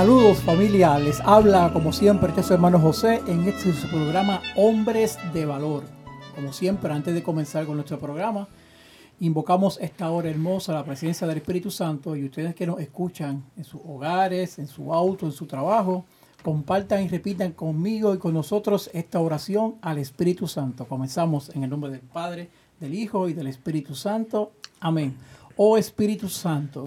Saludos familia, les habla como siempre este es su hermano José en este su programa Hombres de Valor. Como siempre, antes de comenzar con nuestro programa, invocamos esta hora hermosa la presencia del Espíritu Santo y ustedes que nos escuchan en sus hogares, en su auto, en su trabajo, compartan y repitan conmigo y con nosotros esta oración al Espíritu Santo. Comenzamos en el nombre del Padre, del Hijo y del Espíritu Santo. Amén. Oh Espíritu Santo,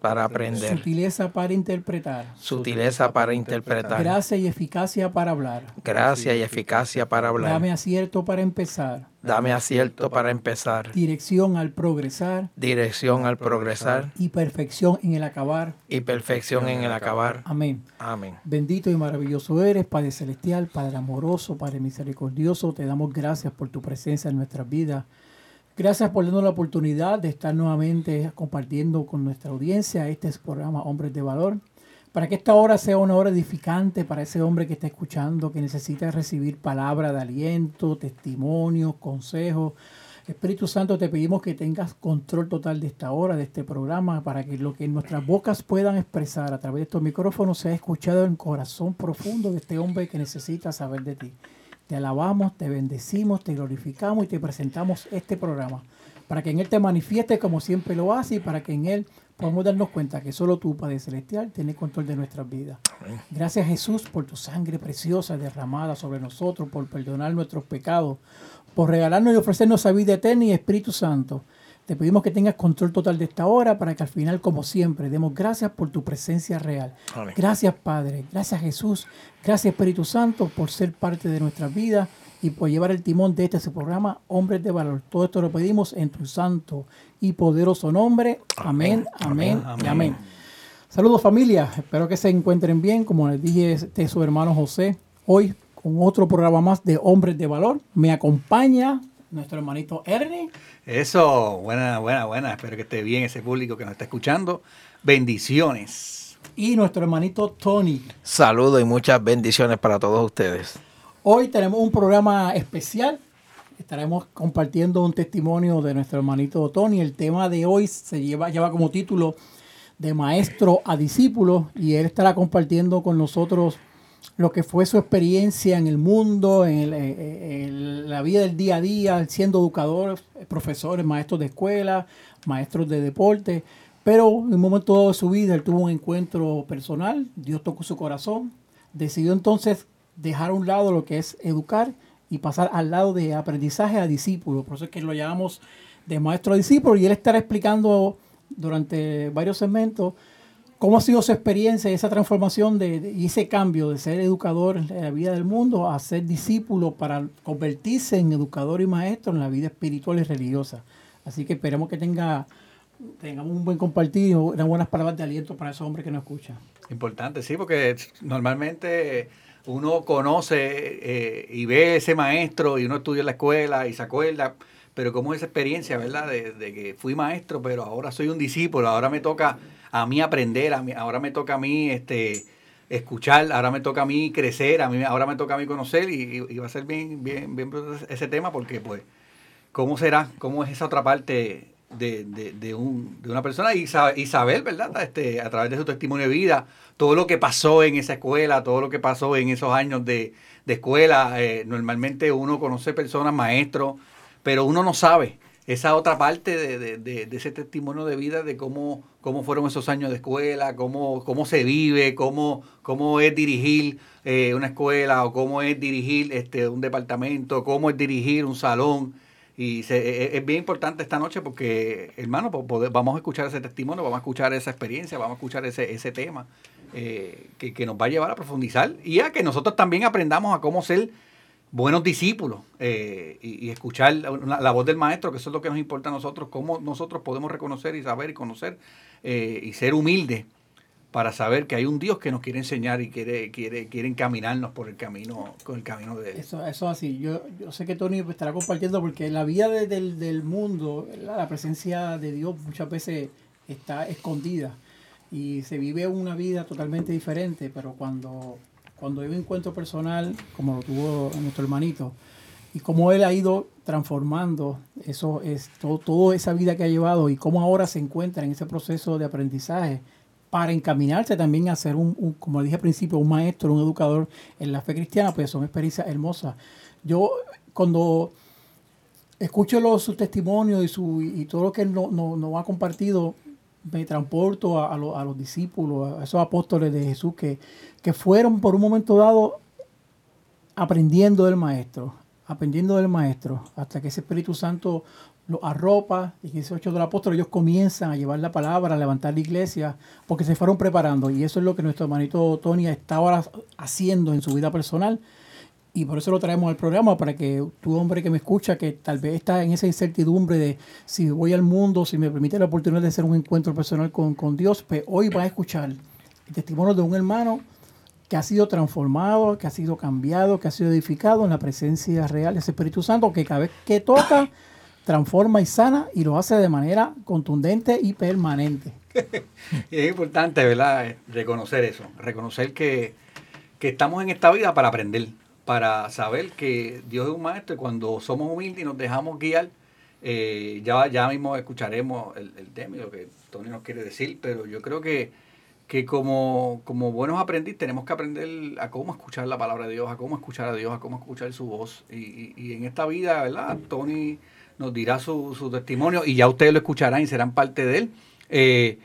para aprender, sutileza para interpretar, sutileza para interpretar, gracia y eficacia para hablar. gracia y eficacia para hablar. Dame acierto para empezar, Dame acierto para empezar, dirección al progresar dirección al progresar y perfección en el acabar. y perfección en el acabar. Amén. Amén. Bendito y maravilloso eres, Padre Celestial, Padre amoroso, Padre misericordioso. Te damos gracias por tu presencia en nuestras vidas. Gracias por darnos la oportunidad de estar nuevamente compartiendo con nuestra audiencia este programa Hombres de Valor. Para que esta hora sea una hora edificante para ese hombre que está escuchando, que necesita recibir palabra de aliento, testimonio, consejos. Espíritu Santo, te pedimos que tengas control total de esta hora, de este programa, para que lo que nuestras bocas puedan expresar a través de estos micrófonos sea escuchado en el corazón profundo de este hombre que necesita saber de ti. Te alabamos, te bendecimos, te glorificamos y te presentamos este programa para que en Él te manifieste como siempre lo hace y para que en Él podamos darnos cuenta que solo tú, Padre Celestial, tienes control de nuestras vidas. Gracias Jesús por tu sangre preciosa derramada sobre nosotros, por perdonar nuestros pecados, por regalarnos y ofrecernos esa vida eterna y Espíritu Santo. Te pedimos que tengas control total de esta hora para que al final, como siempre, demos gracias por tu presencia real. Amén. Gracias Padre, gracias Jesús, gracias Espíritu Santo por ser parte de nuestra vida y por llevar el timón de este su programa, Hombres de Valor. Todo esto lo pedimos en tu santo y poderoso nombre. Amén, amén, y amén. Saludos familia, espero que se encuentren bien. Como les dije, este es su hermano José. Hoy con otro programa más de Hombres de Valor. Me acompaña nuestro hermanito Ernie. Eso, buena, buena, buena. Espero que esté bien ese público que nos está escuchando. Bendiciones. y nuestro hermanito Tony. Saludos y muchas bendiciones para todos ustedes. Hoy tenemos un programa especial. Estaremos compartiendo un testimonio de nuestro hermanito Tony. El tema de hoy se lleva, lleva como título de maestro a discípulo y él estará compartiendo con nosotros lo que fue su experiencia en el mundo, en, el- eh, en la vida del día a día, siendo educador, profesores, maestros de escuela, maestros de deporte. Pero en un momento de su vida él tuvo un encuentro personal, Dios tocó su corazón, decidió entonces dejar a un lado lo que es educar y pasar al lado de aprendizaje a discípulo. Por eso es que lo llamamos de maestro a discípulo y él estará explicando durante varios segmentos cómo ha sido su experiencia esa transformación de- y ese cambio de ser educador en la vida del mundo a ser discípulo para convertirse en educador y maestro en la vida espiritual y religiosa. Así que esperemos que tenga tengamos un buen compartido, unas buenas palabras de aliento para esos hombres que nos escuchan. Importante, sí, porque normalmente uno conoce eh, y ve ese maestro y uno estudia en la escuela y se acuerda, pero como esa experiencia, ¿verdad? De, de que fui maestro, pero ahora soy un discípulo, ahora me toca a mí aprender, a mí, ahora me toca a mí este, escuchar, ahora me toca a mí crecer, a mí, ahora me toca a mí conocer y, va a ser bien, bien, bien ese tema porque pues, ¿cómo será? ¿Cómo es esa otra parte de, de, de, un, de una persona saber, ¿verdad? Este, a través de su testimonio de vida, todo lo que pasó en esa escuela, todo lo que pasó en esos años de, de escuela. Eh, normalmente uno conoce personas, maestros, pero uno no sabe esa otra parte de, de, de, ese testimonio de vida, de cómo, cómo fueron esos años de escuela, cómo, cómo se vive, cómo, cómo es dirigir eh, una escuela o cómo es dirigir este, un departamento, cómo es dirigir un salón. Y se, e, e, es, bien importante esta noche porque, hermano, vamos a escuchar ese testimonio, vamos a escuchar esa experiencia, vamos a escuchar ese, ese tema eh, que, que, nos va a llevar a profundizar y a que nosotros también aprendamos a cómo ser buenos discípulos eh, y, escuchar la, voz del maestro, que eso es lo que nos importa a nosotros, cómo nosotros podemos reconocer y saber y conocer eh, y ser humildes para saber que hay un Dios que nos quiere enseñar y quiere, quiere, quiere encaminarnos por el camino, con el camino de él. Eso, eso así. Yo, yo sé que Tony estará compartiendo porque la vida de, del, del mundo, la presencia de Dios muchas veces está escondida y se vive una vida totalmente diferente, pero cuando, cuando hay un encuentro personal, como lo tuvo nuestro hermanito, y cómo él ha ido transformando eso es todo, toda esa vida que ha llevado y cómo ahora se encuentra en ese proceso de aprendizaje para encaminarse también a ser un, un, como dije al principio, un maestro, un educador en la fe cristiana, pues son experiencias hermosas. Yo cuando escucho los, sus testimonios y, su, y todo lo que él nos no, no ha compartido, me transporto a, a, lo, a, los discípulos, a esos apóstoles de Jesús que, fueron por un momento dado aprendiendo del maestro, aprendiendo del maestro, hasta que ese Espíritu Santo los arropa, y 18 del apóstol, ellos comienzan a llevar la palabra, a levantar la iglesia, porque se fueron preparando. Y eso es lo que nuestro hermanito Tony está ahora haciendo en su vida personal. Y por eso lo traemos al programa, para que tú, hombre que me escucha, que tal vez está en esa incertidumbre de si voy al mundo, si me permite la oportunidad de hacer un encuentro personal con, con Dios, pues hoy va a escuchar el testimonio de un hermano que ha sido transformado, que ha sido cambiado, que ha sido edificado en la presencia real de ese Espíritu Santo, que cada vez que toca transforma y sana y lo hace de manera contundente y permanente. y es importante, ¿verdad? Reconocer eso, reconocer que, que, estamos en esta vida para aprender, para saber que Dios es un maestro y cuando somos humildes y nos dejamos guiar, eh, ya, ya mismo escucharemos el, el tema y lo que Tony nos quiere decir, pero yo creo que, que como, como buenos aprendices tenemos que aprender a cómo escuchar la palabra de Dios, a cómo escuchar a Dios, a cómo escuchar su voz. Y, y, y en esta vida, ¿verdad? Tony nos dirá su, su, testimonio y ya ustedes lo escucharán y serán parte de él. Eh,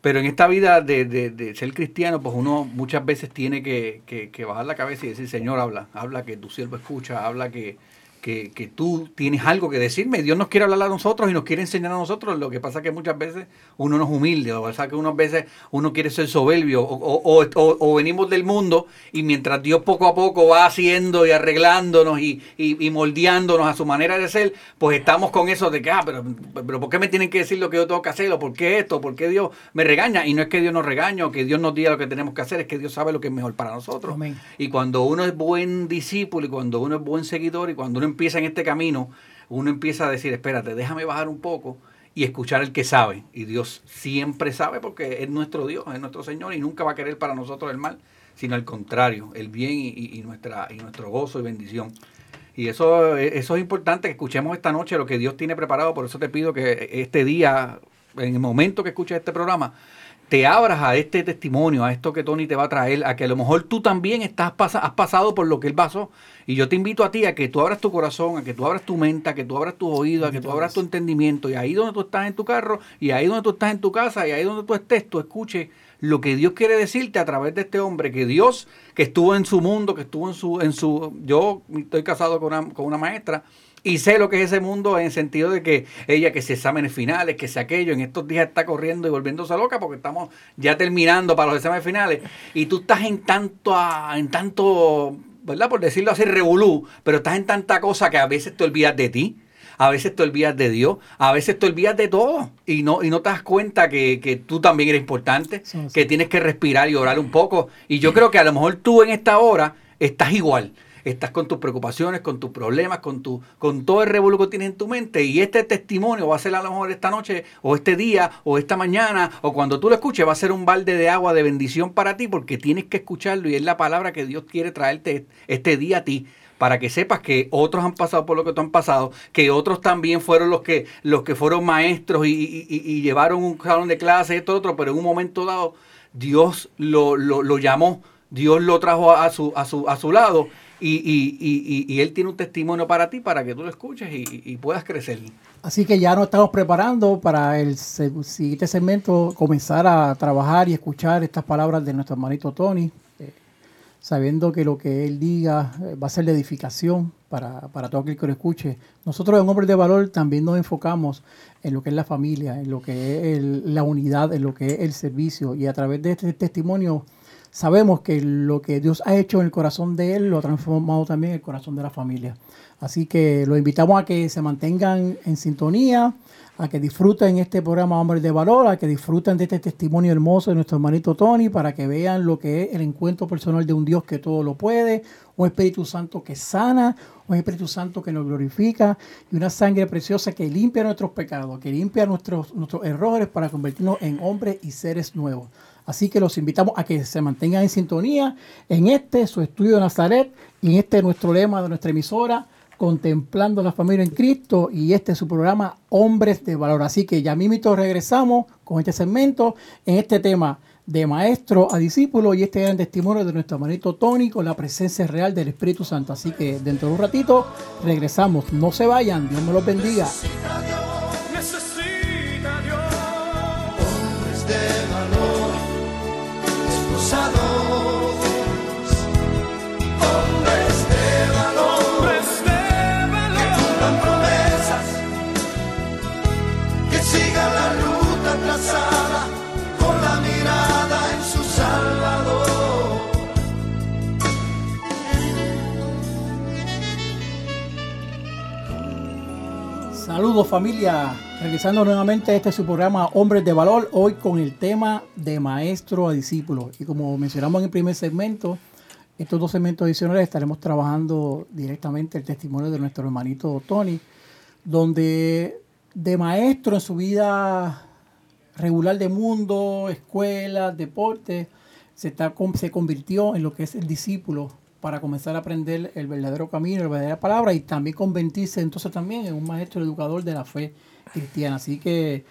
pero en esta vida de, de, de, ser cristiano, pues uno muchas veces tiene que, que, que, bajar la cabeza y decir, Señor, habla, habla que tu siervo escucha, habla que, que, que, tú tienes algo que decirme. Dios nos quiere hablar a nosotros y nos quiere enseñar a nosotros. Lo que pasa es que muchas veces uno no es humilde, o sea que unas veces uno quiere ser soberbio, o, o, o, o, venimos del mundo y mientras Dios poco a poco va haciendo y arreglándonos y, y, y, moldeándonos a su manera de ser, pues estamos con eso de que, ah, pero, pero ¿por qué me tienen que decir lo que yo tengo que hacer? ¿O por qué esto? ¿Por qué Dios me regaña? Y no es que Dios nos regañe o que Dios nos diga lo que tenemos que hacer, es que Dios sabe lo que es mejor para nosotros. Amén. Y cuando uno es buen discípulo y cuando uno es buen seguidor y cuando uno empieza en este camino, uno empieza a decir, espérate, déjame bajar un poco y escuchar al que sabe. Y Dios siempre sabe porque es nuestro Dios, es nuestro Señor y nunca va a querer para nosotros el mal, sino al contrario, el bien y, nuestra, y nuestro gozo y bendición. Y eso, eso es importante que escuchemos esta noche lo que Dios tiene preparado. Por eso te pido que este día, en el momento que escuches este programa, te abras a este testimonio, a esto que Tony te va a traer, a que a lo mejor tú también estás has pasado por lo que él pasó. Y yo te invito a ti a que tú abras tu corazón, a que tú abras tu mente, a que tú abras tus oídos, a que tú abras tu entendimiento. Y ahí donde tú estás en tu carro, y ahí donde tú estás en tu casa, y ahí donde tú estés, tú escuches lo que Dios quiere decirte a través de este hombre, que Dios, que estuvo en su mundo, que estuvo en su... En su yo estoy casado con una, con una maestra, y sé lo que es ese mundo en el sentido de que ella que se exámenes finales, que se aquello, en estos días está corriendo y volviéndose loca porque estamos ya terminando para los exámenes finales y tú estás en tanto, en tanto, ¿verdad? Por decirlo así, revolú, pero estás en tanta cosa que a veces te olvidas de ti. a veces te olvidas de Dios, a veces te olvidas de todo y no, y no te das cuenta que, que tú también eres importante, Sí, sí. que tienes que respirar y orar un poco. Y yo creo que a lo mejor tú en esta hora estás igual. Estás con tus preocupaciones, con tus problemas, con tu, con todo el revuelo que tienes en tu mente. Y este testimonio va a ser a lo mejor esta noche, o este día, o esta mañana, o cuando tú lo escuches, va a ser un balde de agua de bendición para ti, porque tienes que escucharlo y es la palabra que Dios quiere traerte este día a ti para que sepas que otros han pasado por lo que tú han pasado, que otros también fueron los que, los que fueron maestros y, llevaron un salón de clase, esto, otro, pero en un momento dado Dios lo, lo- lo llamó, Dios lo trajo a su, a su, a su lado y, y- y- y- Él tiene un testimonio para ti, para que tú lo escuches y, puedas crecer. Así que ya nos estamos preparando para el siguiente segmento, comenzar a trabajar y escuchar estas palabras de nuestro hermanito Tony, eh, sabiendo que lo que él diga eh, va a ser de edificación para, para todo aquel que lo escuche. Nosotros en Hombres de Valor también nos enfocamos en lo que es la familia, en lo que es la unidad, en lo que es el servicio y a través de este testimonio sabemos que lo que Dios ha hecho en el corazón de él lo ha transformado también en el corazón de la familia. Así que los invitamos a que se mantengan en sintonía, a que disfruten este programa Hombres de Valor, a que disfruten de este testimonio hermoso de nuestro hermanito Tony, para que vean lo que es el encuentro personal de un Dios que todo lo puede, un Espíritu Santo que sana, un Espíritu Santo que nos glorifica y una sangre preciosa que limpia nuestros pecados, que limpia nuestros, nuestros errores para convertirnos en hombres y seres nuevos. Así que los invitamos a que se mantengan en sintonía en este su estudio de Nazaret y en este nuestro lema de nuestra emisora, contemplando la familia en Cristo y este es su programa Hombres de Valor. Así que ya mismito regresamos con este segmento en este tema de maestro a discípulo y este gran testimonio de nuestro hermanito Tony con la presencia real del Espíritu Santo. Así que dentro de un ratito regresamos. No se vayan, Dios me los bendiga. Familia, regresando nuevamente este su programa Hombres de Valor, hoy con el tema de maestro a discípulo. Y como mencionamos en el primer segmento, estos dos segmentos adicionales estaremos trabajando directamente el testimonio de nuestro hermanito Tony, donde de maestro en su vida regular de mundo, escuela, deporte, se, está, se convirtió en lo que es el discípulo para comenzar a aprender el verdadero camino, la verdadera palabra y también convertirse entonces también en un maestro educador de la fe cristiana. Así que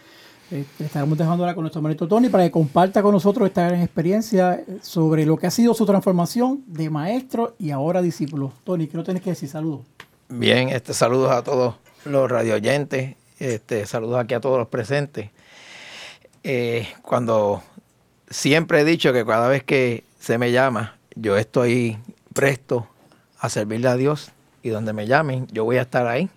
eh, estaremos dejando ahora con nuestro hermanito Tony para que comparta con nosotros esta gran experiencia sobre lo que ha sido su transformación de maestro y ahora discípulo. Tony, ¿qué no tienes que decir? Saludos. Bien, este, saludos a todos los radioyentes, este, saludos aquí a todos los presentes. Eh, cuando siempre he dicho que cada vez que se me llama, yo estoy presto a servirle a Dios y donde me llamen, yo voy a estar ahí.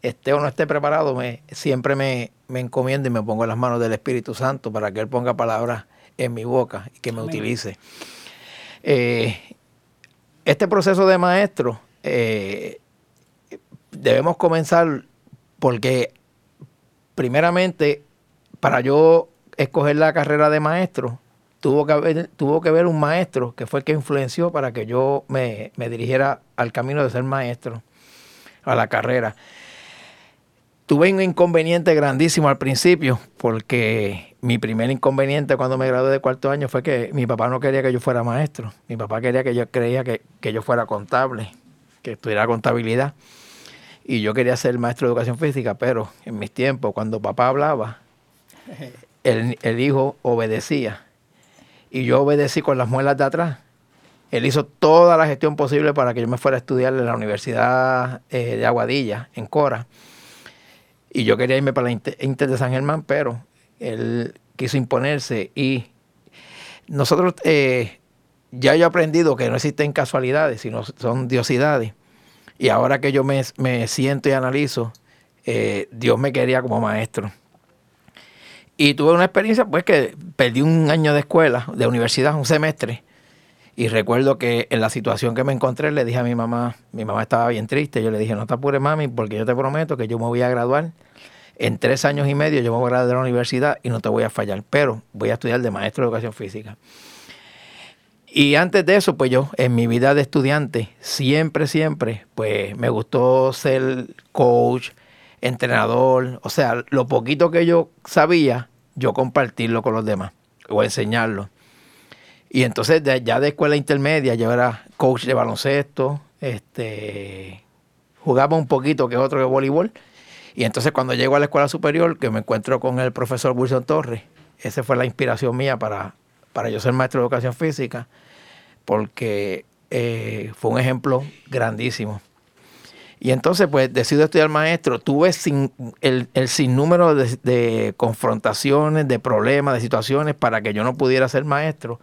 Esté o no esté preparado, me, siempre me, me encomiendo y me pongo en las manos del Espíritu Santo para que Él ponga palabras en mi boca y que me Amén. utilice. Eh, este proceso de maestro eh, debemos comenzar porque primeramente para yo escoger la carrera de maestro tuvo que haber, tuvo que haber un maestro que fue el que influenció para que yo me, me dirigiera al camino de ser maestro, a la carrera. Tuve un inconveniente grandísimo al principio, porque mi primer inconveniente cuando me gradué de cuarto año fue que mi papá no quería que yo fuera maestro. Mi papá quería que yo creía que, que yo fuera contable, que estudiara contabilidad. Y yo quería ser maestro de educación física, pero en mis tiempos, cuando papá hablaba, el, el hijo obedecía. Y yo obedecí con las muelas de atrás. Él hizo toda la gestión posible para que yo me fuera a estudiar en la Universidad eh, de Aguadilla, en Cora. Y yo quería irme para la Inter, de San Germán, pero él quiso imponerse. Y nosotros, eh, ya yo he aprendido que no existen casualidades, sino son diosidades. Y ahora que yo me, me siento y analizo, eh, Dios me quería como maestro. Y tuve una experiencia, pues, que perdí un año de escuela, de universidad, un semestre. Y recuerdo que en la situación que me encontré le dije a mi mamá, mi mamá estaba bien triste, yo le dije, no te apures mami, porque yo te prometo que yo me voy a graduar. En tres años y medio yo me voy a graduar de la universidad y no te voy a fallar, pero voy a estudiar de maestro de educación física. Y antes de eso, pues yo, en mi vida de estudiante, siempre, siempre, pues me gustó ser coach, entrenador, o sea, lo poquito que yo sabía, yo compartirlo con los demás o enseñarlo. Y entonces ya de escuela intermedia yo era coach de baloncesto, este, jugaba un poquito que otro de voleibol. Y entonces cuando llego a la escuela superior, que me encuentro con el profesor Wilson Torres, esa fue la inspiración mía para, para yo ser maestro de educación física, porque eh, fue un ejemplo grandísimo. Y entonces, pues, decido estudiar maestro. Tuve sin, el, el sinnúmero de, de, confrontaciones, de problemas, de situaciones para que yo no pudiera ser maestro.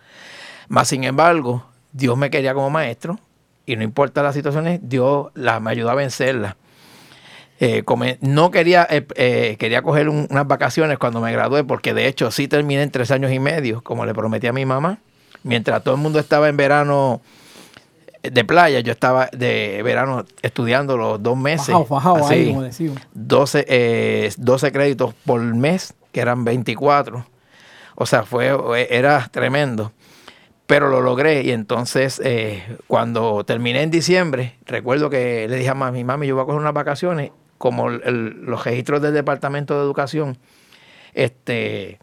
Más sin embargo, Dios me quería como maestro y no importa las situaciones, Dios la, me ayudó a vencerlas. Eh, no quería, eh, eh, quería coger un, unas vacaciones cuando me gradué, porque de hecho sí terminé en tres años y medio, como le prometí a mi mamá. Mientras todo el mundo estaba en verano de playa, yo estaba de verano estudiando los dos meses. Bajado, bajado así, ahí, como decimos. 12, eh, 12 créditos por mes, que eran 24. O sea, fue, era tremendo. Pero lo logré y entonces eh, cuando terminé en diciembre, recuerdo que le dije a mami, mami, yo voy a coger unas vacaciones, como el, el, los registros del Departamento de Educación, este,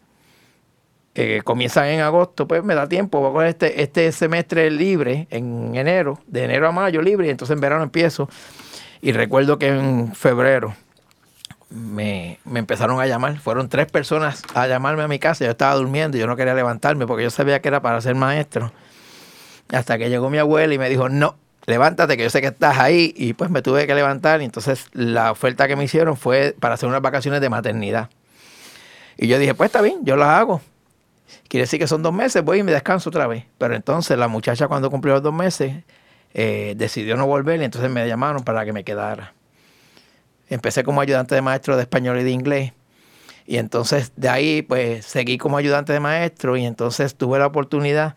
eh, comienzan en agosto, pues me da tiempo, voy a coger este, este semestre libre en enero, de enero a mayo libre, y entonces en verano empiezo. Y recuerdo que en febrero me, me, empezaron a llamar, fueron tres personas a llamarme a mi casa, yo estaba durmiendo, yo no quería levantarme porque yo sabía que era para ser maestro. Hasta que llegó mi abuela y me dijo, no, levántate, que yo sé que estás ahí, y pues me tuve que levantar, y entonces la oferta que me hicieron fue para hacer unas vacaciones de maternidad. Y yo dije, pues está bien, yo las hago. Quiere decir que son dos meses, voy y me descanso otra vez. Pero entonces la muchacha cuando cumplió los dos meses eh, decidió no volver y entonces me llamaron para que me quedara. Empecé como ayudante de maestro de español y de inglés. Y entonces de ahí pues seguí como ayudante de maestro y entonces tuve la oportunidad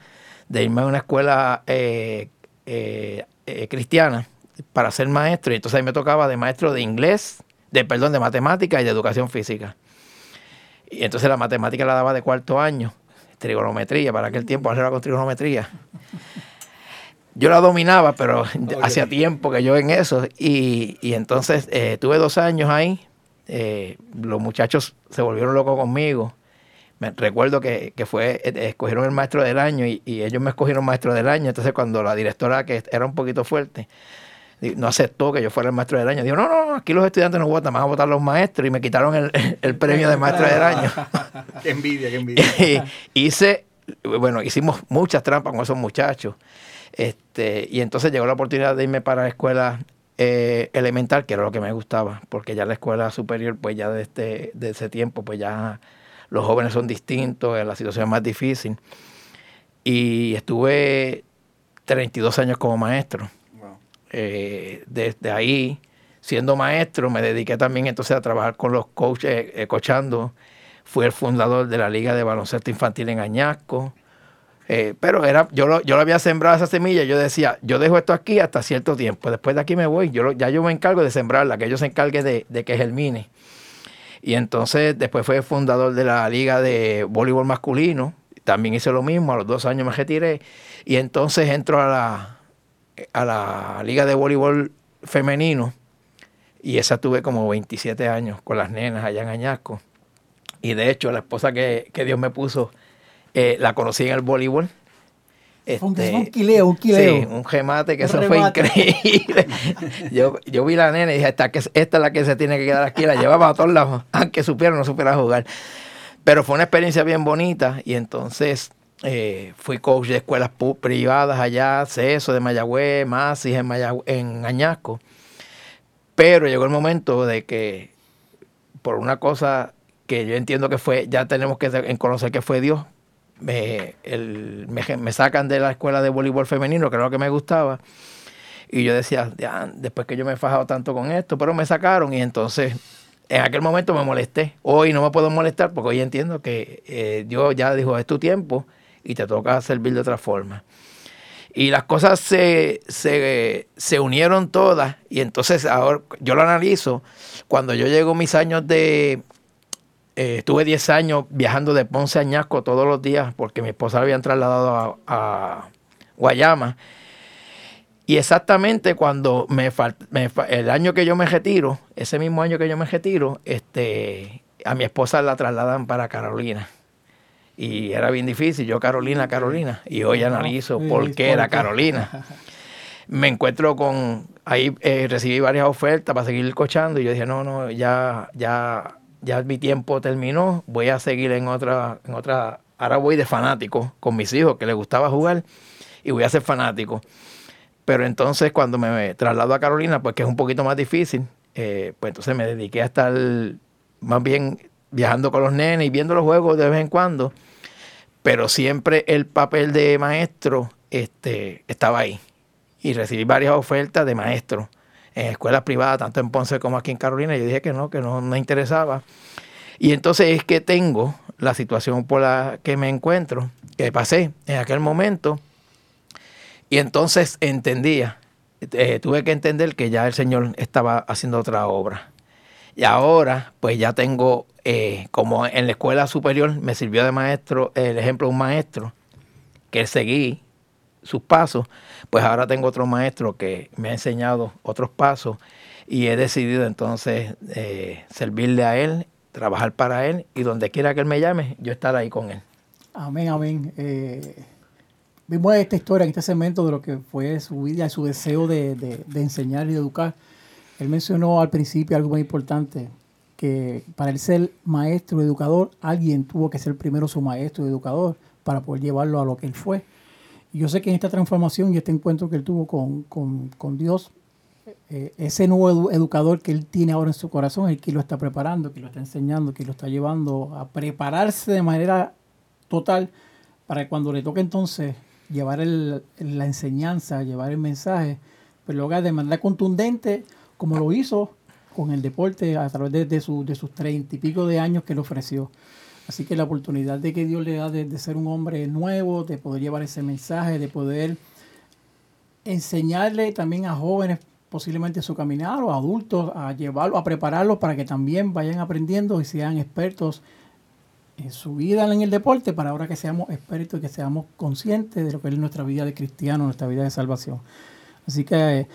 de irme a una escuela eh, eh, cristiana para ser maestro. Y entonces ahí me tocaba de maestro de inglés, de perdón, de matemática y de educación física. Y entonces la matemática la daba de cuarto año, trigonometría, para aquel tiempo era con trigonometría. Yo la dominaba, pero okay. hacía tiempo que yo en eso. Y, y entonces eh, tuve dos años ahí. Eh, los muchachos se volvieron locos conmigo. Me recuerdo que, que fue, eh, escogieron el maestro del año y, y, ellos me escogieron maestro del año. Entonces cuando la directora, que era un poquito fuerte, no aceptó que yo fuera el maestro del año. Dijo, no, no, aquí los estudiantes no votan, van a votar los maestros y me quitaron el, el premio de maestro del año. qué envidia, qué envidia. hice, bueno, hicimos muchas trampas con esos muchachos. Este, y entonces llegó la oportunidad de irme para la escuela eh, elemental, que era lo que me gustaba, porque ya la escuela superior, pues ya desde este, de ese tiempo, pues ya los jóvenes son distintos, la situación es más difícil. Y estuve 32 años como maestro. Eh, desde ahí, siendo maestro, me dediqué también entonces a trabajar con los coaches, eh, coachando. Fui el fundador de la Liga de Baloncesto Infantil en Añasco. Eh, pero era, yo lo, yo lo había sembrado esa semilla. Yo decía, yo dejo esto aquí hasta cierto tiempo. Después de aquí me voy. Yo lo, ya yo me encargo de sembrarla, que ellos se encarguen de, de que germine. Y entonces después fue fundador de la Liga de Voleibol Masculino. También hice lo mismo. A los dos años me retiré. Y entonces entro a la, a la Liga de Voleibol Femenino y esa tuve como 27 años con las nenas allá en Añasco. Y de hecho, la esposa que, que Dios me puso, eh, la conocí en el voleibol. Este, un quileo, un quileo. Sí, un gemate que un eso remate. fue increíble. yo, yo vi la nena y dije, esta, que, esta es la que se tiene que quedar aquí. La llevaba a todos lados, aunque supiera o no supiera jugar. Pero fue una experiencia bien bonita y entonces eh, fui coach de escuelas privadas allá, CESO de Mayagüez, Masis en, Mayagüe, en Añasco. Pero llegó el momento de que, por una cosa que yo entiendo que fue, ya tenemos que conocer que fue Dios, me, el, me, me, sacan de la escuela de voleibol femenino, que era lo que me gustaba. Y yo decía, después que yo me he fajado tanto con esto, pero me sacaron y entonces en aquel momento me molesté. Hoy no me puedo molestar porque hoy entiendo que eh, Dios ya dijo, es tu tiempo y te toca servir de otra forma. Y las cosas se, se, se unieron todas y entonces ahora yo lo analizo. Cuando yo llego mis años de... eh, estuve 10 años viajando de Ponce a Añasco todos los días porque mi esposa la habían trasladado a, Guayama. Y exactamente cuando me, me el año que yo me retiro, ese mismo año que yo me retiro, este, a mi esposa la trasladan para Carolina. Y era bien difícil, yo Carolina, Carolina. Y hoy analizo Sí, por qué era. Carolina. Me encuentro con, ahí eh, recibí varias ofertas para seguir cochando y yo dije, no, no, ya, ya, ya mi tiempo terminó, voy a seguir en otra, en otra, ahora voy de fanático con mis hijos que les gustaba jugar y voy a ser fanático. Pero entonces cuando me traslado a Carolina, pues que es un poquito más difícil, eh, pues entonces me dediqué a estar más bien viajando con los nenes y viendo los juegos de vez en cuando. Pero siempre el papel de maestro este, estaba ahí. Y recibí varias ofertas de maestro en escuelas privadas, tanto en Ponce como aquí en Carolina. Yo dije que no, que no me interesaba. Y entonces es que tengo la situación por la que me encuentro, que pasé en aquel momento. Y entonces entendía, eh, tuve que entender que ya el Señor estaba haciendo otra obra. Y ahora, pues ya tengo, eh, como en la escuela superior me sirvió de maestro, el ejemplo de un maestro, que seguí sus pasos, pues ahora tengo otro maestro que me ha enseñado otros pasos y he decidido entonces eh, servirle a él, trabajar para él y donde quiera que él me llame, yo estar ahí con él. Amén, amén. Eh, vimos esta historia este segmento de lo que fue su vida su deseo de, de- de enseñar y de educar. Él mencionó al principio algo muy importante, que para él ser maestro, educador, alguien tuvo que ser primero su maestro educador para poder llevarlo a lo que él fue. Y yo sé que en esta transformación y este encuentro que él tuvo con, con- Dios, eh, ese nuevo edu- educador que él tiene ahora en su corazón, el que lo está preparando, que lo está enseñando, que lo está llevando a prepararse de manera total para que cuando le toque entonces llevar el- la enseñanza, llevar el mensaje, pero lo haga de manera contundente, como lo hizo con el deporte a través de, de de sus treinta y pico de años que le ofreció. Así que la oportunidad de que Dios le da de, ser un hombre nuevo, de poder llevar ese mensaje, de poder enseñarle también a jóvenes posiblemente su caminar o a adultos a llevarlo, a prepararlos para que también vayan aprendiendo y sean expertos en su vida en el deporte para ahora que seamos expertos y que seamos conscientes de lo que es nuestra vida de cristiano, nuestra vida de salvación. Así que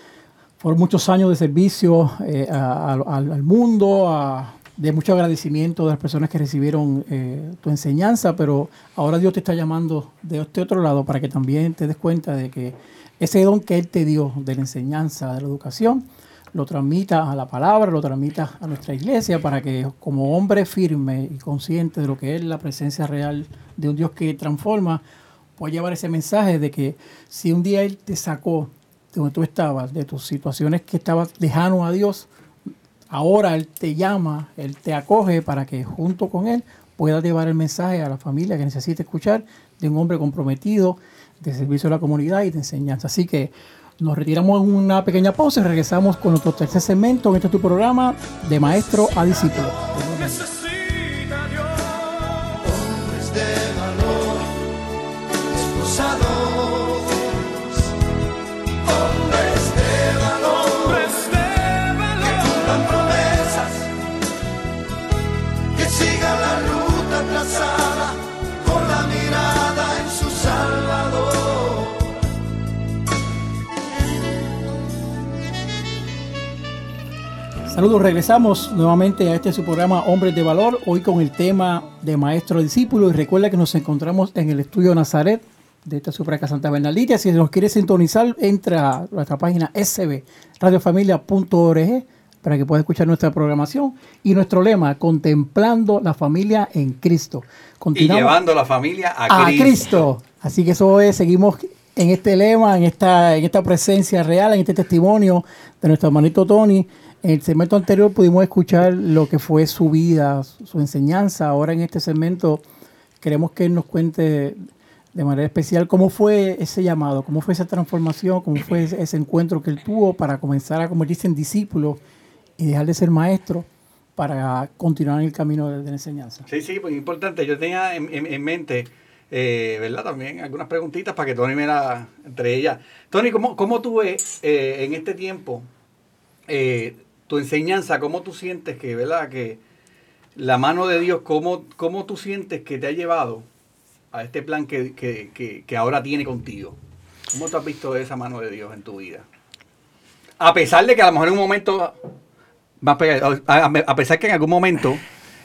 fueron muchos años de servicio eh, al, mundo, de mucho agradecimiento de las personas que recibieron eh, tu enseñanza, pero ahora Dios te está llamando de este otro lado para que también te des cuenta de que ese don que Él te dio de la enseñanza, de la educación, lo transmita a la palabra, lo transmita a nuestra iglesia para que como hombre firme y consciente de lo que es la presencia real de un Dios que transforma, pueda llevar ese mensaje de que si un día Él te sacó donde tú estabas, de tus situaciones que estabas lejano a Dios, ahora Él te llama, Él te acoge para que junto con Él puedas llevar el mensaje a la familia que necesite escuchar de un hombre comprometido de servicio a la comunidad y de enseñanza. Así que nos retiramos en una pequeña pausa y regresamos con nuestro tercer segmento en este tu programa de maestro a discípulo. Saludos, regresamos nuevamente a este su programa Hombres de Valor, hoy con el tema de maestro discípulo y recuerda que nos encontramos en el estudio Nazaret de esta Supraca Santa Bernaldita. Si nos quiere sintonizar, entra a nuestra página sbradiofamilia.org para que pueda escuchar nuestra programación y nuestro lema, contemplando la familia en Cristo. Y llevando la familia a, a Cristo. Así que eso es, seguimos en este lema, en esta, en esta presencia real, en este testimonio de nuestro hermanito Tony. En el segmento anterior pudimos escuchar lo que fue su vida, su enseñanza. Ahora en este segmento queremos que él nos cuente de manera especial cómo fue ese llamado, cómo fue esa transformación, cómo fue ese, encuentro que él tuvo para comenzar a convertirse en discípulo y dejar de ser maestro para continuar en el camino de, la enseñanza. Sí, sí, pues importante. Yo tenía en, en- en mente eh, ¿verdad? También algunas preguntitas para que Tony me la entre ellas. Tony, ¿cómo, cómo tú ves eh, en este tiempo eh, tu enseñanza? ¿Cómo tú sientes que, ¿verdad? Que la mano de Dios, ¿cómo, cómo tú sientes que te ha llevado a este plan que, que, que, ahora tiene contigo? ¿Cómo tú has visto esa mano de Dios en tu vida? A pesar de que a lo mejor en un momento a pesar que en algún momento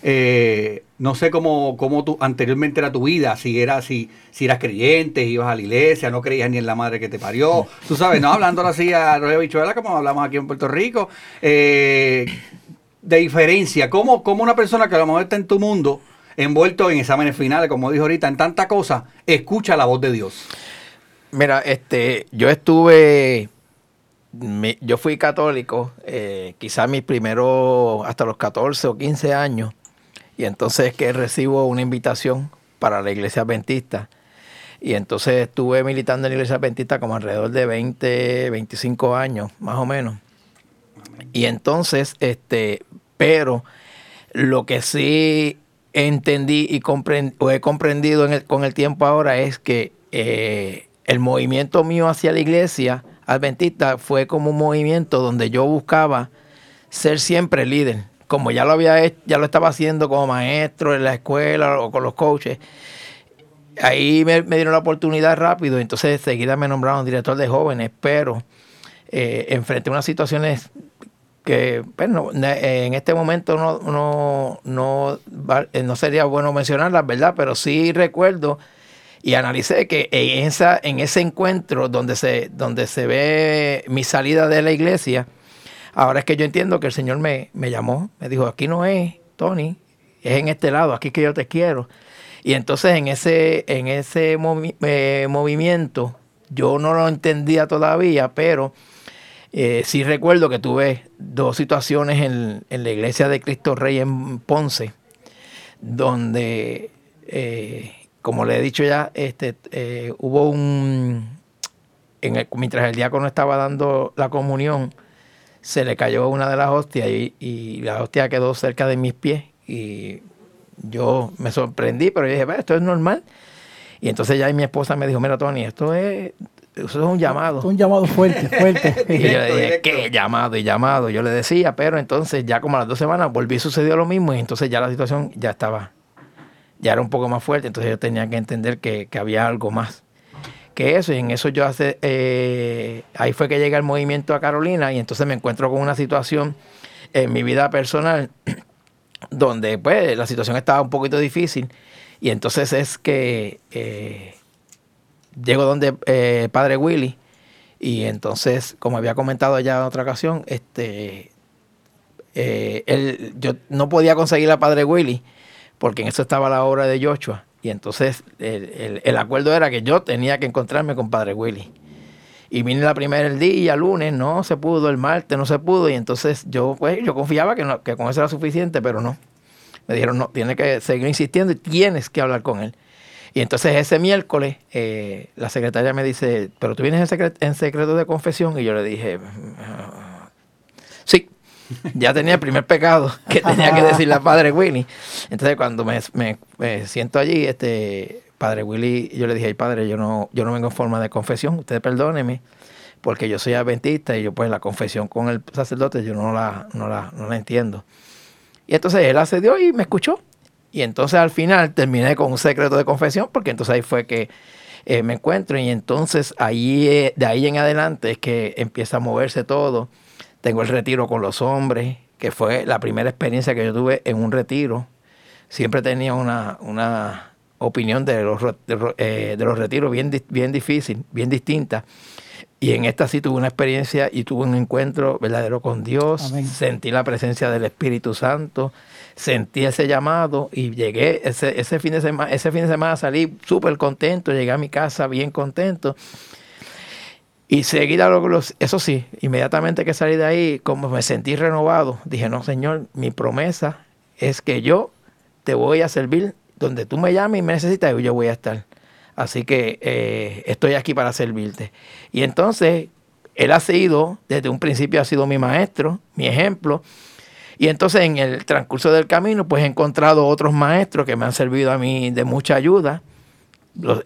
eh, no sé cómo, cómo tú, anteriormente era tu vida, si era si, si eras creyente, ibas a la iglesia, no creías ni en la madre que te parió, tú sabes, no hablando así a Roger Bichuela como hablamos aquí en Puerto Rico, eh, de diferencia, ¿cómo, cómo una persona que a lo mejor está en tu mundo, envuelto en exámenes finales, como dijo ahorita, en tanta cosa, escucha la voz de Dios? Mira, este, yo estuve, yo fui católico, eh, quizás mis primeros, hasta los 14 o 15 años, y entonces que recibo una invitación para la iglesia adventista. Y entonces estuve militando en la iglesia adventista como alrededor de 20, 25 años, más o menos. Y entonces, este, pero lo que sí entendí y comprend- o he comprendido en el- con el tiempo ahora es que eh, el movimiento mío hacia la iglesia adventista fue como un movimiento donde yo buscaba ser siempre líder. Como ya lo había ya lo estaba haciendo como maestro en la escuela o con los coaches. Ahí me, me dieron la oportunidad rápido, entonces enseguida me nombraron director de jóvenes, pero eh, enfrenté unas situaciones que bueno, ne- en este momento no, no, no, eh, no sería bueno mencionarlas, ¿verdad? Pero sí recuerdo y analicé que en, esa, en ese encuentro donde se, donde se ve mi salida de la iglesia, ahora es que yo entiendo que el Señor me, me llamó, me dijo, aquí no es, Tony, es en este lado, aquí que yo te quiero. Y entonces en ese, en ese eh, movimiento, yo no lo entendía todavía, pero eh, sí recuerdo que tuve dos situaciones en, en la iglesia de Cristo Rey en Ponce, donde, eh, como le he dicho ya, este, hubo un, en el- mientras el diácono estaba dando la comunión, se le cayó una de las hostias y, y la hostia quedó cerca de mis pies y yo me sorprendí, pero yo dije, "Ve, esto es normal. Y entonces ya mi esposa me dijo, mira Tony, esto es, eso es un llamado. Un llamado fuerte, fuerte. Y yo le dije, directo. ¿qué llamado y llamado? Yo le decía, pero entonces ya como a las dos semanas volví y sucedió lo mismo y entonces ya la situación ya estaba, ya era un poco más fuerte, entonces yo tenía que entender que, que había algo más que eso y en eso yo hace, eh, ahí fue que llega el movimiento a Carolina y entonces me encuentro con una situación en mi vida personal donde pues la situación estaba un poquito difícil y entonces es que eh, llego donde eh, padre Willy y entonces como había comentado ya en otra ocasión este él, yo no podía conseguir a padre Willy porque en eso estaba la obra de Joshua y entonces el, el- el acuerdo era que yo tenía que encontrarme con padre Willy y vine la primera el día, lunes, no se pudo, el martes no se pudo, y entonces yo pues yo confiaba que, que con eso era suficiente, pero no. Me dijeron, no, tienes que seguir insistiendo y tienes que hablar con él. Y entonces ese miércoles eh, la secretaria me dice, pero tú vienes en, secre- en secreto de confesión, y yo le dije, "Ah, sí. Ya tenía el primer pecado que tenía que decirle a Padre Willy. Entonces cuando me, me- me siento allí, este Padre Willy, yo le dije, "Ay, Padre, yo no, yo no vengo en forma de confesión, usted perdóneme, porque yo soy adventista y yo pues la confesión con el sacerdote yo no la, no la, no la entiendo. Y entonces él accedió y me escuchó. Y entonces al final terminé con un secreto de confesión, porque entonces ahí fue que eh, me encuentro y entonces ahí, eh, de ahí en adelante es que empieza a moverse todo. Tengo el retiro con los hombres, que fue la primera experiencia que yo tuve en un retiro. Siempre tenía una, una opinión de los, de, eh, de los retiros bien, bien difícil, bien distinta. Y en esta sí tuve una experiencia y tuve un encuentro verdadero con Dios. Amén. Sentí la presencia del Espíritu Santo, sentí ese llamado y llegué ese, ese fin de semana, ese fin de semana salí súper contento, llegué a mi casa bien contento. Y seguida, eso sí, inmediatamente que salí de ahí, como me sentí renovado, dije, no, Señor, mi promesa es que yo te voy a servir donde tú me llames y me necesitas, yo voy a estar. Así que eh, estoy aquí para servirte. Y entonces, Él ha sido, desde un principio ha sido mi maestro, mi ejemplo. Y entonces en el transcurso del camino, pues he encontrado otros maestros que me han servido a mí de mucha ayuda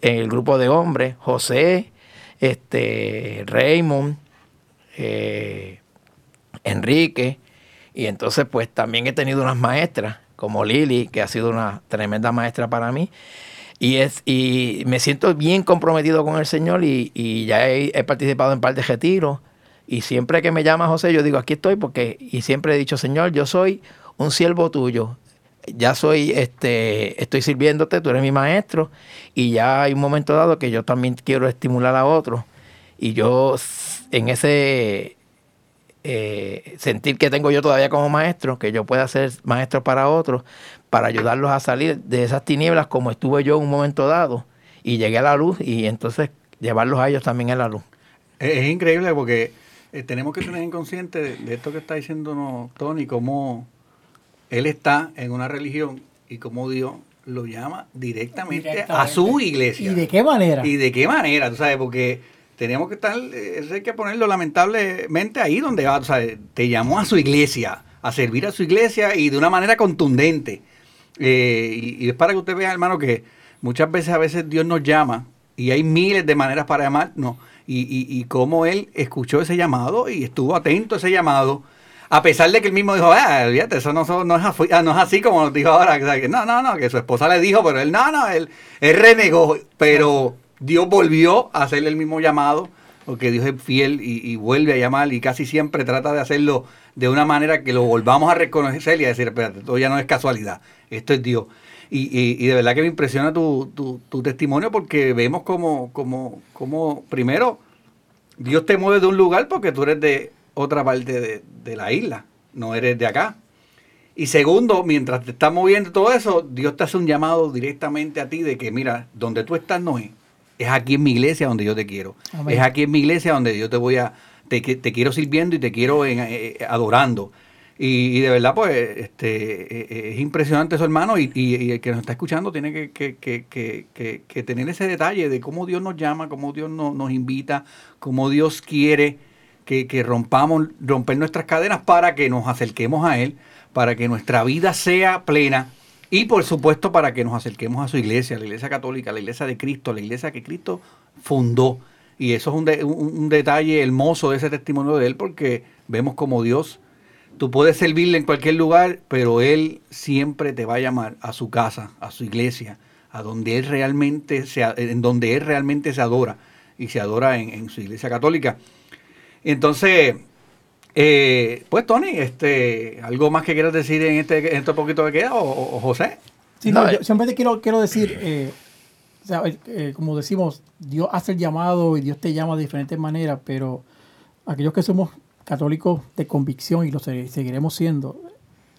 en el grupo de hombres, José, este, Raymond, eh, Enrique, y entonces pues también he tenido unas maestras, como Lili, que ha sido una tremenda maestra para mí, y, es, y me siento bien comprometido con el Señor y, y ya he, participado en par de retiros, y siempre que me llama José, yo digo, aquí estoy, porque, y siempre he dicho, Señor, yo soy un siervo tuyo, ya soy, este, estoy sirviéndote, tú eres mi maestro, y ya hay un momento dado que yo también quiero estimular a otros, y yo en ese eh, sentir que tengo yo todavía como maestro, que yo pueda ser maestro para otros, para ayudarlos a salir de esas tinieblas como estuve yo en un momento dado, y llegué a la luz, y entonces llevarlos a ellos también a la luz. Es, increíble porque eh, tenemos que tener inconsciente de, de esto que está diciéndonos Tony, cómo él está en una religión y cómo Dios lo llama directamente, a su iglesia. ¿Y de qué manera? ¿Y de qué manera? ¿Tú sabes? Porque tenemos que estar, eh, eso hay que ponerlo lamentablemente ahí donde va. O sea, te llamó a su iglesia, a servir a su iglesia y de una manera contundente. Eh, y, y es para que usted vea, hermano, que muchas veces a veces Dios nos llama y hay miles de maneras para llamarnos. Y, y, y cómo él escuchó ese llamado y estuvo atento a ese llamado. A pesar de que él mismo dijo, fíjate, eso no, es, afu- ah, no es así como dijo ahora. que, no, no, no, que su esposa le dijo, pero él no, no, él, renegó. Pero Dios volvió a hacerle el mismo llamado, porque Dios es fiel y, vuelve a llamar y casi siempre trata de hacerlo de una manera que lo volvamos a reconocer y a decir, espérate, esto ya no es casualidad, esto es Dios. Y, y- y de verdad que me impresiona tu, tu- tu testimonio porque vemos como, como, como, primero, Dios te mueve de un lugar porque tú eres de otra parte de, de la isla, no eres de acá. Y segundo, mientras te está moviendo todo eso, Dios te hace un llamado directamente a ti de que, mira, donde tú estás no es. Es aquí en mi iglesia donde yo te quiero. Amén. Es aquí en mi iglesia donde yo te voy a, te, que- te quiero sirviendo y te quiero en- eh, eh, adorando. Y, y de verdad, pues, este, eh, es impresionante eso, hermano. Y, y- y el que nos está escuchando tiene que, que- que- que- tener ese detalle de cómo Dios nos llama, cómo Dios nos invita, cómo Dios quiere que, rompamos, romper nuestras cadenas para que nos acerquemos a Él, para que nuestra vida sea plena y por supuesto para que nos acerquemos a su iglesia, la iglesia católica, la iglesia de Cristo, la iglesia que Cristo fundó. Y eso es un, de- un- detalle hermoso de ese testimonio de Él porque vemos como Dios, tú puedes servirle en cualquier lugar, pero Él siempre te va a llamar a su casa, a su iglesia, a donde Él realmente se, en donde Él realmente se adora y se adora en su iglesia católica. Entonces, eh, pues Tony, este, ¿algo más que quieras decir en este, en este poquito que queda? ¿O, o José? Sí, no, No, yo eh. siempre te quiero, quiero decir, eh, o sea, eh, eh, como decimos, Dios hace el llamado y Dios te llama de diferentes maneras, pero aquellos que somos católicos de convicción y lo se- seguiremos siendo,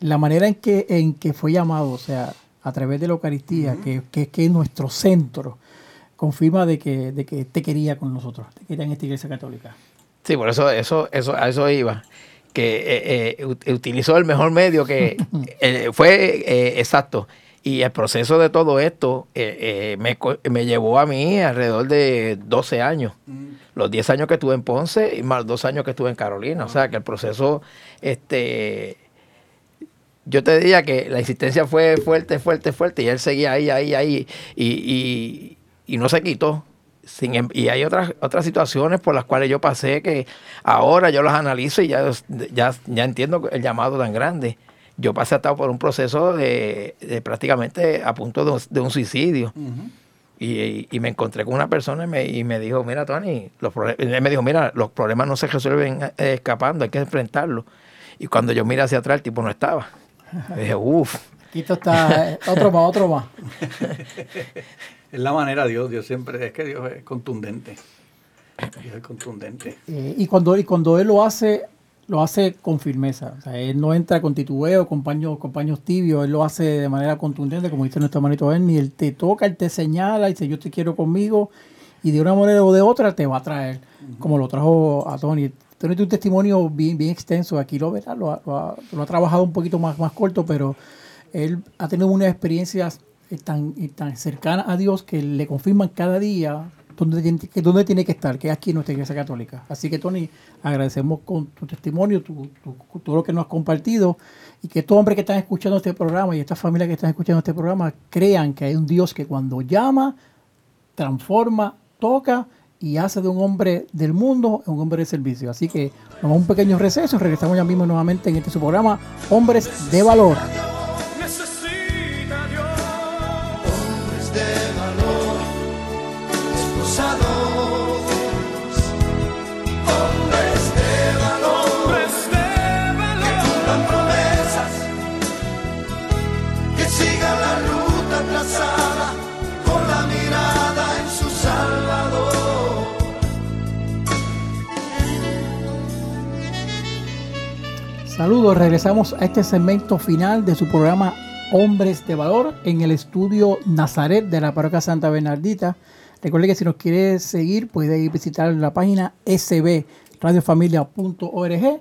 la manera en que, en que fue llamado, o sea, a través de la Eucaristía, que, que, que es nuestro centro, confirma de que, de que te quería con nosotros, te quería en esta iglesia católica. Sí, por eso, eso, eso, a eso iba. Que eh, eh, ut- utilizó el mejor medio que eh, fue eh, exacto. Y el proceso de todo esto eh, me, me llevó a mí alrededor de 12 años. Los 10 años que estuve en Ponce y más dos años que estuve en Carolina. O sea que el proceso, este, yo te diría que la insistencia fue fuerte, fuerte, fuerte. Y él seguía ahí, ahí, ahí. Y, y, y no se quitó. Sin em- y hay otras otras situaciones por las cuales yo pasé que ahora yo las analizo y ya, ya, ya entiendo el llamado tan grande. Yo pasé hasta por un proceso de, de prácticamente a punto de un, de un suicidio. Y, y me encontré con una persona y me, y me dijo, mira Tony, los él me dijo, mira, los problemas no se resuelven eh, escapando, hay que enfrentarlos. Y cuando yo miré hacia atrás, el tipo no estaba. Dije, uff. Quito está, eh, otro más, otro más. Es la manera de Dios, Dios siempre, es que Dios es contundente. Dios es contundente. Eh, y, cuando, y cuando él lo hace, lo hace con firmeza. O sea, él no entra con titubeo, con paños, con paños tibios, él lo hace de manera contundente, como dice nuestro hermanito Ernie. Él te toca, él te señala, y dice yo te quiero conmigo, y de una manera o de otra te va a traer, como lo trajo a Tony. Tony tiene un testimonio bien, bien extenso, aquí lo verá, lo, ha- lo ha, lo ha trabajado un poquito más, más corto, pero él ha tenido unas experiencias tan, tan cercanas a Dios que le confirman cada día dónde tiene, que, dónde tiene que estar, que es aquí en nuestra iglesia católica. Así que, Tony, agradecemos con tu testimonio, tu, tu- todo lo que nos has compartido, y que estos hombres que están escuchando este programa y estas familias que están escuchando este programa crean que hay un Dios que cuando llama, transforma, toca y hace de un hombre del mundo un hombre de servicio. Así que vamos a un pequeño receso regresamos ya mismo nuevamente en este su programa Hombres de Valor. Saludos, regresamos a este segmento final de su programa Hombres de Valor en el estudio Nazaret de la Parroquia Santa Bernardita. Recuerde que si nos quiere seguir puede ir a visitar la página sbradiofamilia.org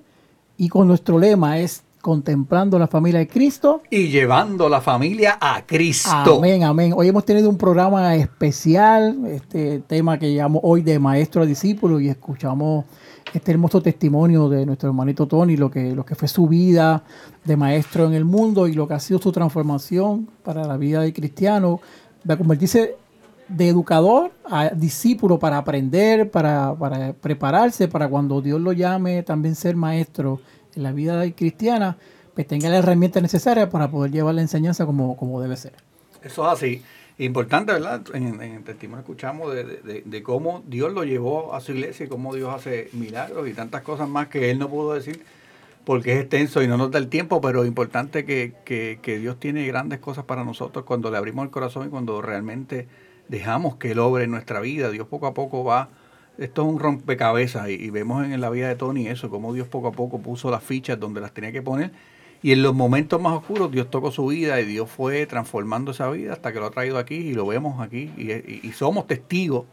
y con nuestro lema es Contemplando la familia de Cristo. Y llevando la familia a Cristo. Amén, amén. Hoy hemos tenido un programa especial, este tema que llamamos hoy de maestro a discípulo y escuchamos este hermoso testimonio de nuestro hermanito Tony, lo que, lo que fue su vida de maestro en el mundo y lo que ha sido su transformación para la vida del cristiano, de convertirse de educador a discípulo para aprender, para, para prepararse, para cuando Dios lo llame también ser maestro en la vida cristiana, pues tenga la herramienta necesaria para poder llevar la enseñanza como, como debe ser. Eso es así. Importante, ¿verdad? En, en el testimonio escuchamos de, de- de cómo Dios lo llevó a su iglesia y cómo Dios hace milagros y tantas cosas más que él no pudo decir porque es extenso y no nos da el tiempo, pero importante que, que, que Dios tiene grandes cosas para nosotros cuando le abrimos el corazón y cuando realmente dejamos que Él obre en nuestra vida. Dios poco a poco va, esto es un rompecabezas y, vemos en la vida de Tony eso, cómo Dios poco a poco puso las fichas donde las tenía que poner y en los momentos más oscuros Dios tocó su vida y Dios fue transformando esa vida hasta que lo ha traído aquí y lo vemos aquí y, y- somos testigos.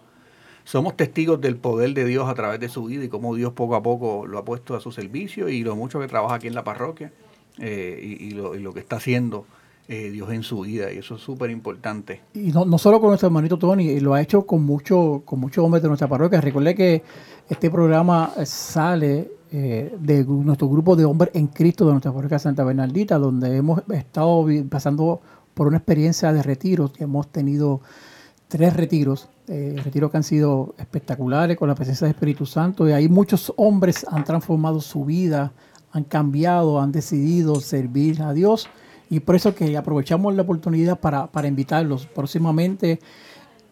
Somos testigos del poder de Dios a través de su vida y cómo Dios poco a poco lo ha puesto a su servicio y lo mucho que trabaja aquí en la parroquia eh, y, y lo, y lo que está haciendo eh, Dios en su vida y eso es súper importante. Y no, no solo con nuestro hermanito Tony, lo ha hecho con mucho, con muchos hombres de nuestra parroquia. Recuerde que este programa sale eh, de nuestro grupo de hombres en Cristo de nuestra parroquia Santa Bernardita, donde hemos estado pasando por una experiencia de retiros. Hemos tenido tres retiros, eh, retiros que han sido espectaculares con la presencia del Espíritu Santo. Y ahí muchos hombres han transformado su vida, han cambiado, han decidido servir a Dios. Y por eso que aprovechamos la oportunidad para, para invitarlos. Próximamente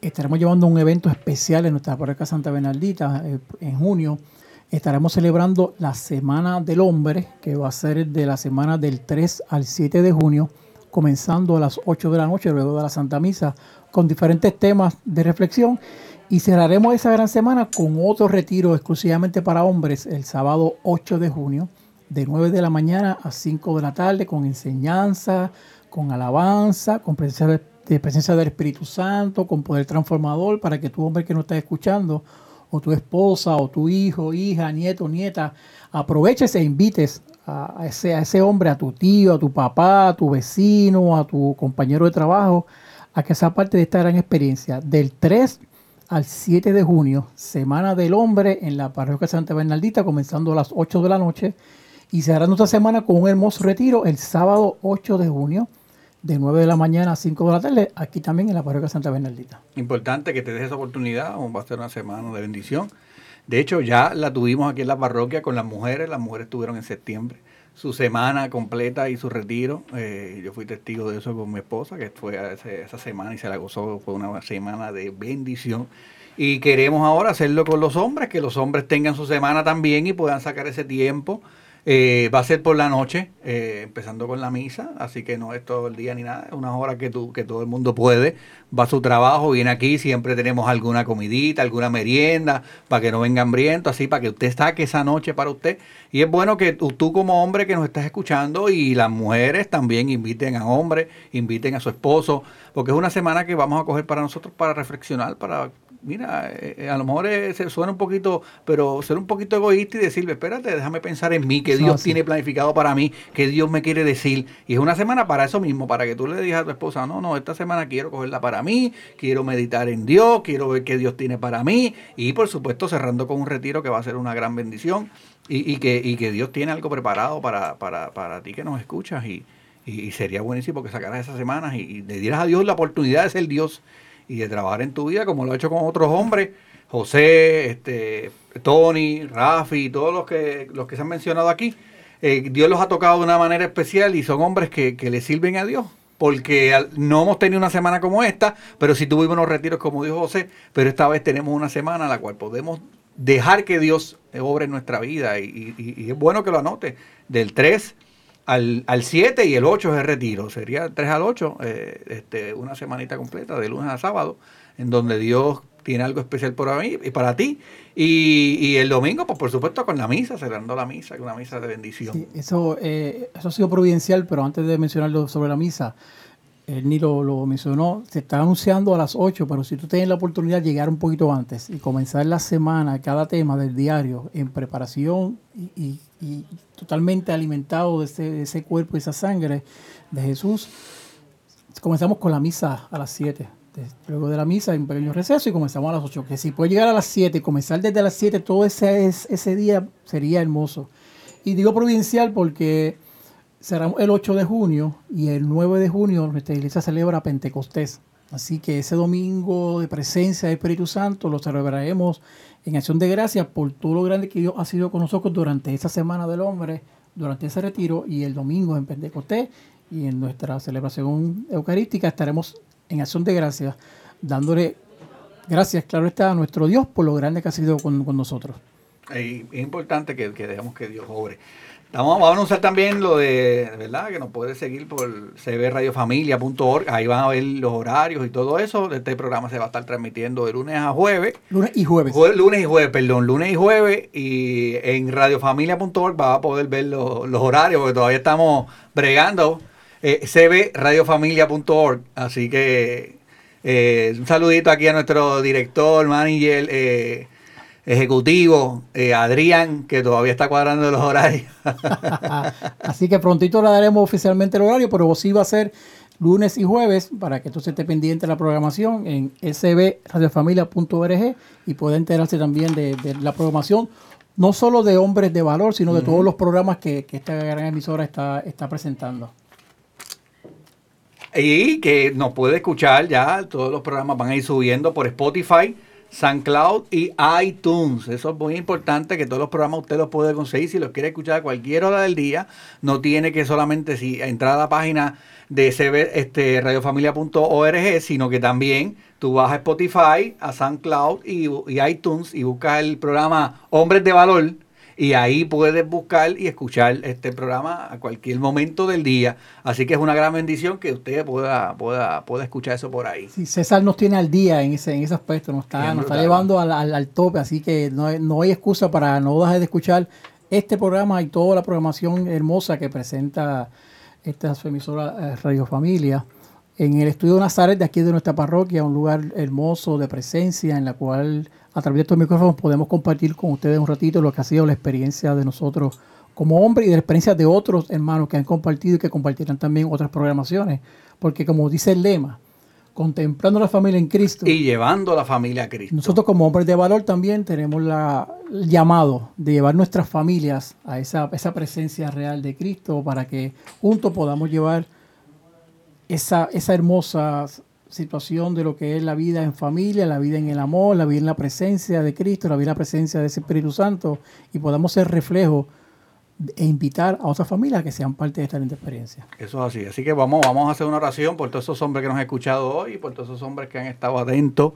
estaremos llevando un evento especial en nuestra parroquia Santa Bernardita eh, en junio. Estaremos celebrando la Semana del Hombre, que va a ser de la semana del 3 al 7 de junio, comenzando a las 8 de la noche, luego de la Santa Misa, con diferentes temas de reflexión. Y cerraremos esa gran semana con otro retiro exclusivamente para hombres el sábado 8 de junio, de 9 de la mañana a 5 de la tarde, con enseñanza, con alabanza, con presencia, de, presencia del Espíritu Santo, con poder transformador, para que tu hombre que no estás escuchando, o tu esposa, o tu hijo, hija, nieto, nieta, aproveches e invites a, ese, a ese hombre, a tu tío, a tu papá, a tu vecino, a tu compañero de trabajo, a que sea parte de esta gran experiencia. Del 3 al 7 de junio, Semana del Hombre en la parroquia Santa Bernardita, comenzando a las 8 de la noche. Y cerrando esta semana con un hermoso retiro el sábado 8 de junio, de 9 de la mañana a 5 de la tarde, aquí también en la parroquia Santa Bernardita. Importante que te des esa oportunidad, va a ser una semana de bendición. De hecho, ya la tuvimos aquí en la parroquia con las mujeres, las mujeres estuvieron en septiembre, su semana completa y su retiro. Eh, yo fui testigo de eso con mi esposa, que fue a ese- esa semana y se la gozó, fue una semana de bendición. Y queremos ahora hacerlo con los hombres, que los hombres tengan su semana también y puedan sacar ese tiempo. Eh, va a ser por la noche, eh, empezando con la misa, así que no es todo el día ni nada, es una hora que, que todo el mundo puede, va a su trabajo, viene aquí, siempre tenemos alguna comidita, alguna merienda, para que no venga hambriento, así para que usted saque esa noche para usted. Y es bueno que tú, tú como hombre que nos estás escuchando y las mujeres también inviten a hombres, inviten a su esposo, porque es una semana que vamos a coger para nosotros para reflexionar, para mira, eh, eh, a lo mejor eh, se suena un poquito, pero ser un poquito egoísta y decirle, espérate, déjame pensar en mí, que Dios tiene planificado para mí, que Dios me quiere decir. Y es una semana para eso mismo, para que tú le digas a tu esposa, no, no, esta semana quiero cogerla para mí, quiero meditar en Dios, quiero ver qué Dios tiene para mí. Y por supuesto cerrando con un retiro que va a ser una gran bendición y, y que, y que Dios tiene algo preparado para, para, para ti que nos escuchas. Y, y, y sería buenísimo que sacaras esas semanas y, y le dieras a Dios la oportunidad de ser Dios y de trabajar en tu vida como lo ha hecho con otros hombres, José, este, Tony, Rafi, todos los que, los que se han mencionado aquí. Eh, Dios los ha tocado de una manera especial y son hombres que, que le sirven a Dios. Porque no hemos tenido una semana como esta, pero sí tuvimos unos retiros como dijo José, pero esta vez tenemos una semana en la cual podemos dejar que Dios obre en nuestra vida. Y, y- y es bueno que lo anote. Del 3 al, al 7 y el 8 es el retiro. Sería el 3 al 8, eh, este, una semanita completa, de lunes a sábado, en donde Dios tiene algo especial para mí y para ti. Y, y el domingo, pues por supuesto, con la misa, celebrando la misa, es una misa de bendición. Eso, eh, eso ha sido providencial, pero antes de mencionarlo sobre la misa, él ni lo, lo mencionó, se está anunciando a las 8, pero si tú tienes la oportunidad de llegar un poquito antes y comenzar la semana, cada tema del diario, en preparación y, y- y totalmente alimentado de ese, ese cuerpo y esa sangre de Jesús, comenzamos con la misa a las 7. De- Luego de la misa hay un pequeño receso y comenzamos a las 8. Que si puede llegar a las 7 y comenzar desde las 7 todo ese, es- ese día sería hermoso. Y digo provincial porque será el 8 de junio y el 9 de junio nuestra iglesia celebra Pentecostés. Así que ese domingo de presencia del Espíritu Santo lo celebraremos en acción de gracias por todo lo grande que Dios ha sido con nosotros durante esa semana del hombre, durante ese retiro y el domingo en Pentecostés y en nuestra celebración eucarística estaremos en acción de gracias dándole gracias, claro está, a nuestro Dios por lo grande que ha sido con, con nosotros. Y es importante que, que dejemos que Dios obre. Vamos, vamos a anunciar también lo de, ¿verdad? Que nos puede seguir por cbradiofamilia.org. Ahí van a ver los horarios y todo eso. Este programa se va a estar transmitiendo de lunes a jueves. Lunes y jueves. Jue- lunes y jueves, perdón, lunes y jueves. Y en radiofamilia.org va a poder ver los, los horarios, porque todavía estamos bregando. Eh, cbradiofamilia.org. Así que eh, un saludito aquí a nuestro director, manager, eh, ejecutivo, eh, Adrián, que todavía está cuadrando los horarios. Así que prontito le daremos oficialmente el horario, pero sí va a ser lunes y jueves para que entonces esté pendiente de la programación en sbradiofamilia.org y pueda enterarse también de, de la programación, no solo de Hombres de Valor, sino de todos los programas que, que esta gran emisora está, está presentando. Y que nos puede escuchar ya, todos los programas van a ir subiendo por Spotify, SoundCloud y iTunes. Eso es muy importante que todos los programas usted los puede conseguir si los quiere escuchar a cualquier hora del día. No tiene que solamente si entrar a la página de CB, este, radiofamilia.org, sino que también tú vas a Spotify, a SoundCloud y, y iTunes y buscas el programa Hombres de Valor. Y ahí puedes buscar y escuchar este programa a cualquier momento del día. Así que es una gran bendición que usted pueda, pueda, pueda escuchar eso por ahí. Sí, César nos tiene al día en ese, en ese aspecto, nos está, Bien nos está llevando al, al- al tope, así que no hay, no hay excusa para no dejar de escuchar este programa y toda la programación hermosa que presenta esta su emisora eh, Radio Familia. En el estudio Nazaret de aquí de nuestra parroquia, un lugar hermoso de presencia en la cual a través de estos micrófonos podemos compartir con ustedes un ratito lo que ha sido la experiencia de nosotros como hombres y de la experiencia de otros hermanos que han compartido y que compartirán también otras programaciones. Porque como dice el lema, contemplando la familia en Cristo. Y llevando la familia a Cristo. Nosotros como hombres de valor también tenemos la, el llamado de llevar nuestras familias a esa, esa presencia real de Cristo para que juntos podamos llevar esa, esa hermosa situación de lo que es la vida en familia, la vida en el amor, la vida en la presencia de Cristo, la vida en la presencia de ese Espíritu Santo y podamos ser reflejo e invitar a otras familias a que sean parte de esta linda experiencia. Eso es así. Así que vamos, vamos a hacer una oración por todos esos hombres que nos han escuchado hoy y por todos esos hombres que han estado atentos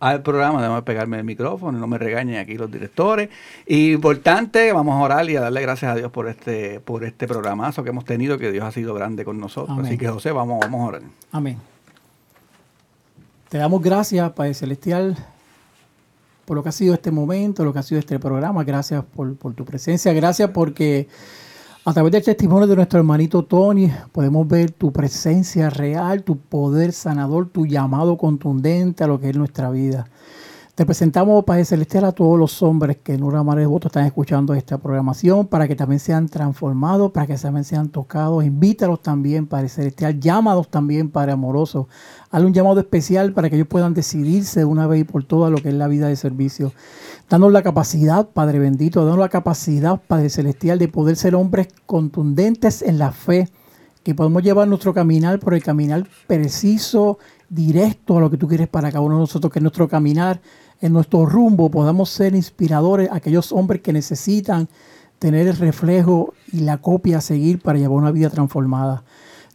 al programa. Déjame pegarme el micrófono, no me regañen aquí los directores. Y importante, vamos a orar y a darle gracias a Dios por este, por este programazo que hemos tenido, que Dios ha sido grande con nosotros. Amén. Así que José, vamos, vamos a orar. Amén. Te damos gracias, Padre Celestial, por lo que ha sido este momento, lo que ha sido este programa. Gracias por, tu presencia. Gracias porque a través del testimonio de nuestro hermanito Tony podemos ver tu presencia real, tu poder sanador, tu llamado contundente a lo que es nuestra vida. Te presentamos, Padre Celestial, a todos los hombres que en una manera de voto están escuchando esta programación para que también sean transformados, para que también sean tocados. Invítalos también, Padre Celestial. Llámalos también, Padre amoroso. Hazle un llamado especial para que ellos puedan decidirse de una vez y por todas lo que es la vida de servicio. Danos la capacidad, Padre bendito, danos la capacidad, Padre Celestial, de poder ser hombres contundentes en la fe, que podemos llevar nuestro caminar por el caminar preciso, directo a lo que tú quieres para cada uno de nosotros, que en nuestro caminar, en nuestro rumbo, podamos ser inspiradores a aquellos hombres que necesitan tener el reflejo y la copia a seguir para llevar una vida transformada.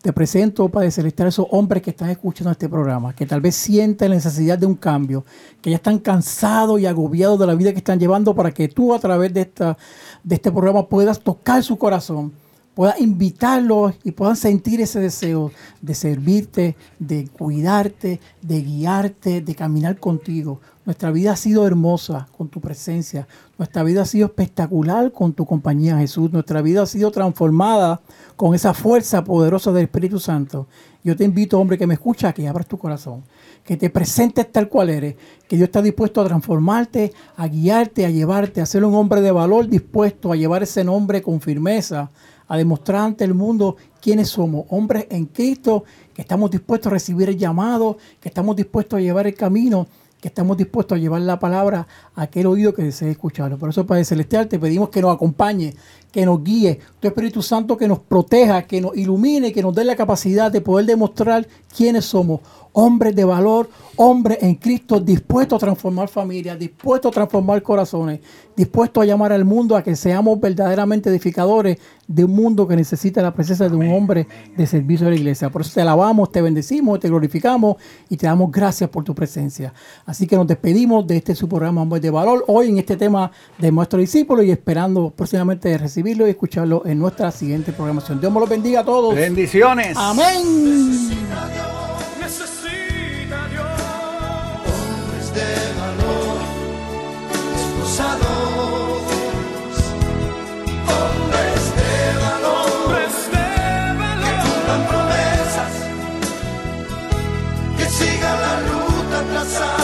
Te presento, Padre Celestial, a esos hombres que están escuchando este programa, que tal vez sienten la necesidad de un cambio, que ya están cansados y agobiados de la vida que están llevando para que tú a través de, esta, de este programa puedas tocar su corazón pueda invitarlos y puedan sentir ese deseo de servirte, de cuidarte, de guiarte, de caminar contigo. Nuestra vida ha sido hermosa con tu presencia. Nuestra vida ha sido espectacular con tu compañía, Jesús. Nuestra vida ha sido transformada con esa fuerza poderosa del Espíritu Santo. Yo te invito, hombre, que me escucha, que abras tu corazón, que te presentes tal cual eres, que Dios está dispuesto a transformarte, a guiarte, a llevarte, a ser un hombre de valor, dispuesto a llevar ese nombre con firmeza a demostrar ante el mundo quiénes somos, hombres en Cristo, que estamos dispuestos a recibir el llamado, que estamos dispuestos a llevar el camino, estamos dispuestos a llevar la palabra a aquel oído que desee escucharlo. Por eso, Padre Celestial, te pedimos que nos acompañe, que nos guíe, tu Espíritu Santo que nos proteja, que nos ilumine, que nos dé la capacidad de poder demostrar quiénes somos, hombres de valor, hombres en Cristo dispuestos a transformar familias, dispuestos a transformar corazones, dispuestos a llamar al mundo a que seamos verdaderamente edificadores de un mundo que necesita la presencia de un hombre de servicio a la iglesia. Por eso te alabamos, te bendecimos, te glorificamos y te damos gracias por tu presencia. Así que nos despedimos de este su programa Hombres de Valor, hoy en este tema de nuestro discípulo y esperando próximamente recibirlo y escucharlo en nuestra siguiente programación. Dios me los bendiga a todos. Bendiciones. Amén. de valor, esposados, valor, hombres de valor, que cumplan promesas, que sigan la ruta trazada.